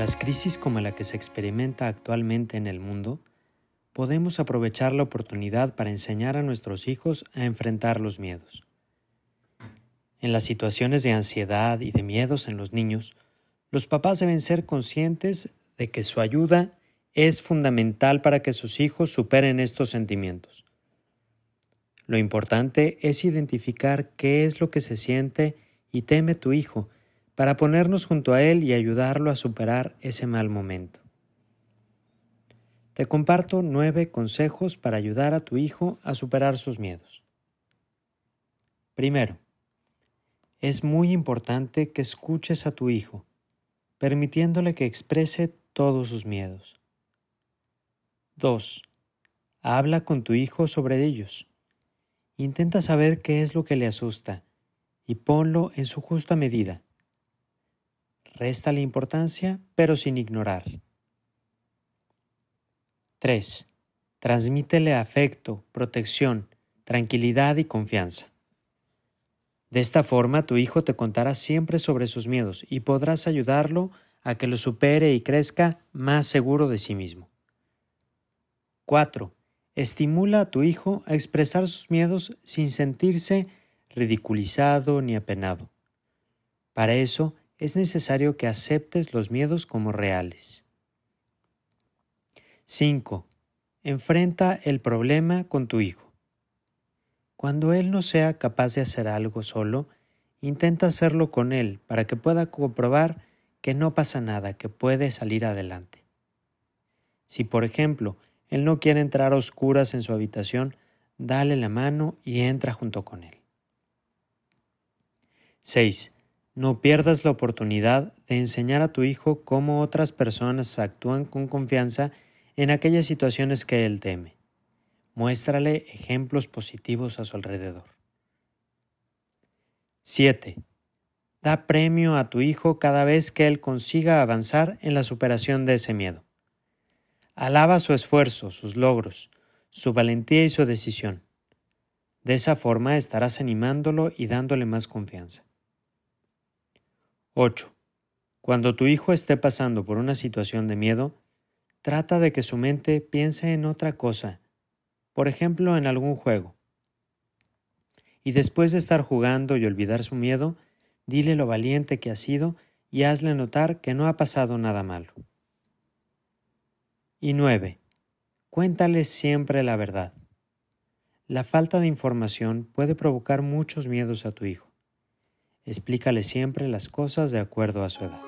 las crisis como la que se experimenta actualmente en el mundo, podemos aprovechar la oportunidad para enseñar a nuestros hijos a enfrentar los miedos. En las situaciones de ansiedad y de miedos en los niños, los papás deben ser conscientes de que su ayuda es fundamental para que sus hijos superen estos sentimientos. Lo importante es identificar qué es lo que se siente y teme tu hijo para ponernos junto a él y ayudarlo a superar ese mal momento. Te comparto nueve consejos para ayudar a tu hijo a superar sus miedos. Primero, es muy importante que escuches a tu hijo, permitiéndole que exprese todos sus miedos. 2. Habla con tu hijo sobre ellos. Intenta saber qué es lo que le asusta y ponlo en su justa medida. Resta la importancia, pero sin ignorar. 3. Transmítele afecto, protección, tranquilidad y confianza. De esta forma tu hijo te contará siempre sobre sus miedos y podrás ayudarlo a que lo supere y crezca más seguro de sí mismo. 4. Estimula a tu hijo a expresar sus miedos sin sentirse ridiculizado ni apenado. Para eso es necesario que aceptes los miedos como reales. 5. Enfrenta el problema con tu hijo. Cuando él no sea capaz de hacer algo solo, intenta hacerlo con él para que pueda comprobar que no pasa nada, que puede salir adelante. Si, por ejemplo, él no quiere entrar a oscuras en su habitación, dale la mano y entra junto con él. 6. No pierdas la oportunidad de enseñar a tu hijo cómo otras personas actúan con confianza en aquellas situaciones que él teme. Muéstrale ejemplos positivos a su alrededor. 7. Da premio a tu hijo cada vez que él consiga avanzar en la superación de ese miedo. Alaba su esfuerzo, sus logros, su valentía y su decisión. De esa forma estarás animándolo y dándole más confianza. 8. Cuando tu hijo esté pasando por una situación de miedo, trata de que su mente piense en otra cosa, por ejemplo en algún juego. Y después de estar jugando y olvidar su miedo, dile lo valiente que ha sido y hazle notar que no ha pasado nada malo. Y 9. Cuéntale siempre la verdad. La falta de información puede provocar muchos miedos a tu hijo. Explícale siempre las cosas de acuerdo a su edad.